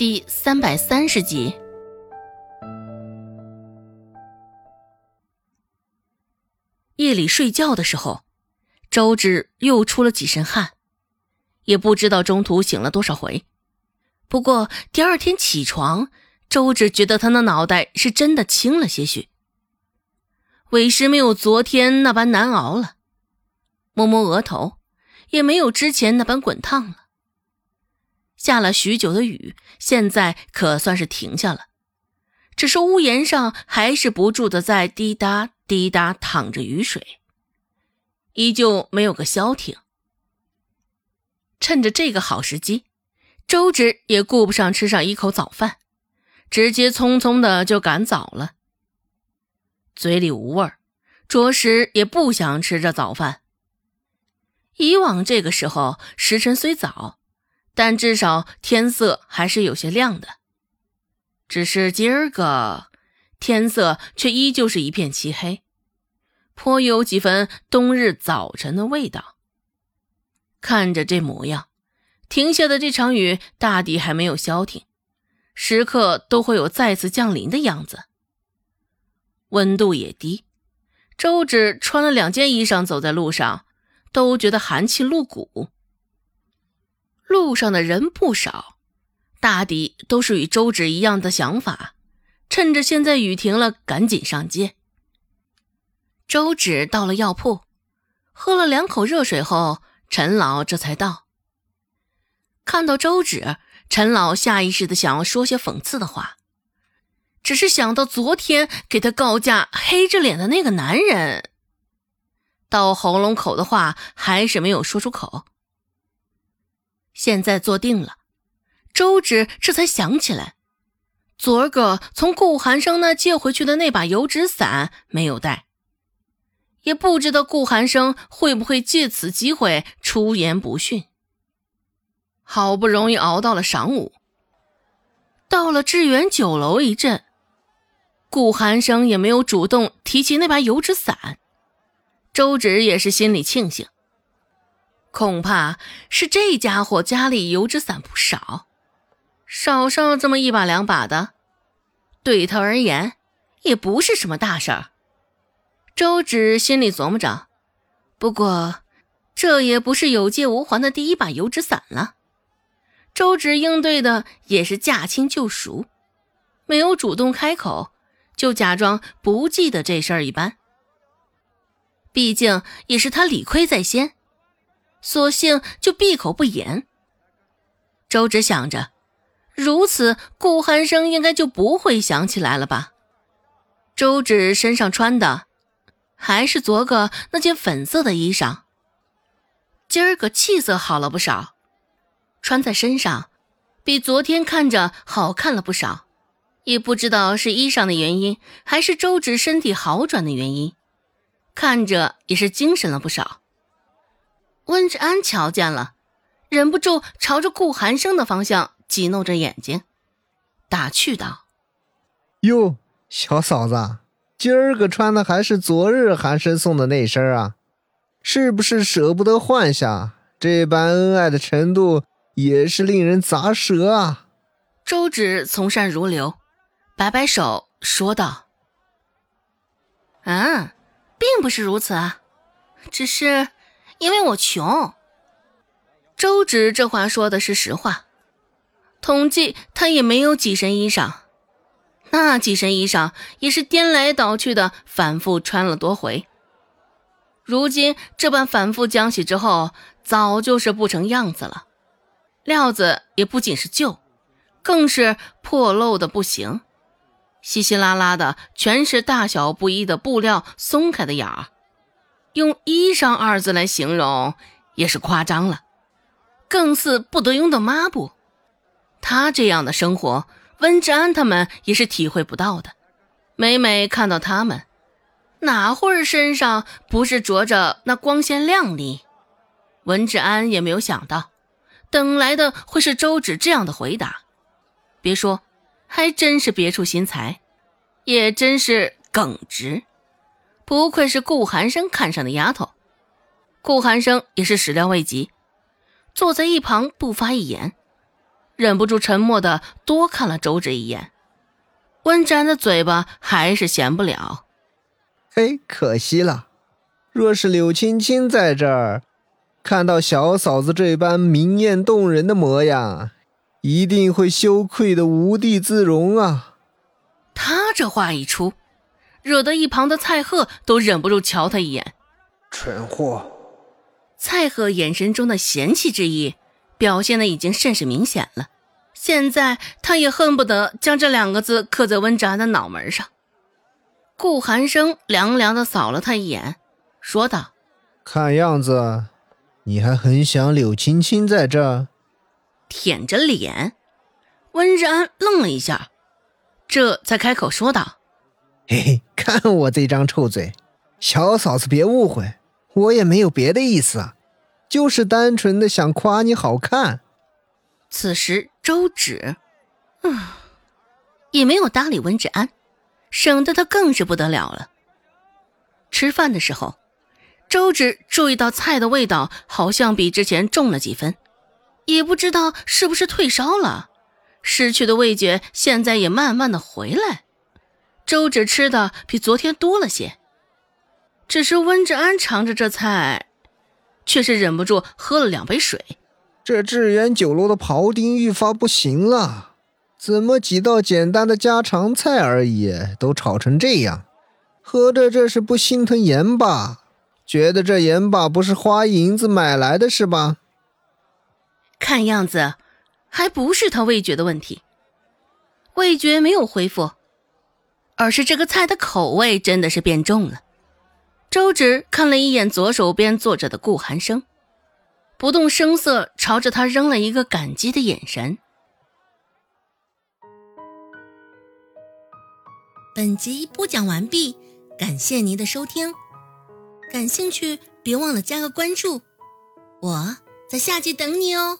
第三百三十集。夜里睡觉的时候，周芷又出了几身汗，也不知道中途醒了多少回。不过第二天起床，周芷觉得他的脑袋是真的轻了些许，委实没有昨天那般难熬了。摸摸额头，也没有之前那般滚烫了。下了许久的雨，现在可算是停下了，只是屋檐上还是不住的在滴答滴答淌着雨水，依旧没有个消停。趁着这个好时机，周芷也顾不上吃上一口早饭，直接匆匆的就赶早了。嘴里无味儿，着实也不想吃这早饭。以往这个时候时辰虽早。但至少天色还是有些亮的，只是今儿个天色却依旧是一片漆黑，颇有几分冬日早晨的味道。看着这模样，停下的这场雨大抵还没有消停，时刻都会有再次降临的样子。温度也低，周芷穿了两件衣裳走在路上，都觉得寒气露骨。路上的人不少，大抵都是与周芷一样的想法，趁着现在雨停了，赶紧上街。周芷到了药铺，喝了两口热水后，陈老这才到。看到周芷，陈老下意识的想要说些讽刺的话，只是想到昨天给他告假黑着脸的那个男人，到喉咙口的话还是没有说出口。现在坐定了，周芷这才想起来，昨儿个从顾寒生那借回去的那把油纸伞没有带，也不知道顾寒生会不会借此机会出言不逊。好不容易熬到了晌午，到了致远酒楼一阵，顾寒生也没有主动提起那把油纸伞，周芷也是心里庆幸。恐怕是这家伙家里油纸伞不少，少上这么一把两把的，对他而言也不是什么大事儿。周芷心里琢磨着，不过这也不是有借无还的第一把油纸伞了。周芷应对的也是驾轻就熟，没有主动开口，就假装不记得这事儿一般。毕竟也是他理亏在先。索性就闭口不言。周芷想着，如此顾寒生应该就不会想起来了吧？周芷身上穿的还是昨个那件粉色的衣裳，今儿个气色好了不少，穿在身上比昨天看着好看了不少。也不知道是衣裳的原因，还是周芷身体好转的原因，看着也是精神了不少。温志安瞧见了，忍不住朝着顾寒生的方向挤弄着眼睛，打趣道：“哟，小嫂子，今儿个穿的还是昨日寒生送的那身啊？是不是舍不得换下？这般恩爱的程度也是令人咂舌啊！”周芷从善如流，摆摆手说道：“嗯，并不是如此啊，只是……”因为我穷。周芷这话说的是实话，统计他也没有几身衣裳，那几身衣裳也是颠来倒去的反复穿了多回。如今这般反复浆洗之后，早就是不成样子了，料子也不仅是旧，更是破漏的不行，稀稀拉拉的全是大小不一的布料松开的眼儿。用“衣裳”二字来形容也是夸张了，更似不得用的抹布。他这样的生活，温志安他们也是体会不到的。每每看到他们，哪会儿身上不是着着那光鲜亮丽？温志安也没有想到，等来的会是周芷这样的回答。别说，还真是别出心裁，也真是耿直。不愧是顾寒生看上的丫头，顾寒生也是始料未及，坐在一旁不发一言，忍不住沉默的多看了周芷一眼。温展的嘴巴还是闲不了。嘿，可惜了。若是柳青青在这儿，看到小嫂子这般明艳动人的模样，一定会羞愧的无地自容啊！他这话一出，惹得一旁的蔡贺都忍不住瞧他一眼。蠢货！蔡贺眼神中的嫌弃之意，表现的已经甚是明显了。现在他也恨不得将这两个字刻在温展的脑门上。顾寒生凉凉的扫了他一眼，说道：“看样子，你还很想柳青青在这。”舔着脸，温之安愣了一下，这才开口说道：“嘿嘿，看我这张臭嘴，小嫂子别误会，我也没有别的意思啊，就是单纯的想夸你好看。”此时，周芷，嗯，也没有搭理温志安，省得他更是不得了了。吃饭的时候，周芷注意到菜的味道好像比之前重了几分，也不知道是不是退烧了，失去的味觉现在也慢慢的回来。周芷吃的比昨天多了些，只是温志安尝着这菜，却是忍不住喝了两杯水。这致远酒楼的庖丁愈发不行了，怎么几道简单的家常菜而已，都炒成这样？合着这是不心疼盐吧，觉得这盐巴不是花银子买来的是吧？看样子，还不是他味觉的问题，味觉没有恢复，而是这个菜的口味真的是变重了。周芷看了一眼左手边坐着的顾寒生。不动声色朝着他扔了一个感激的眼神。本集播讲完毕，感谢您的收听。感兴趣别忘了加个关注，我在下集等你哦。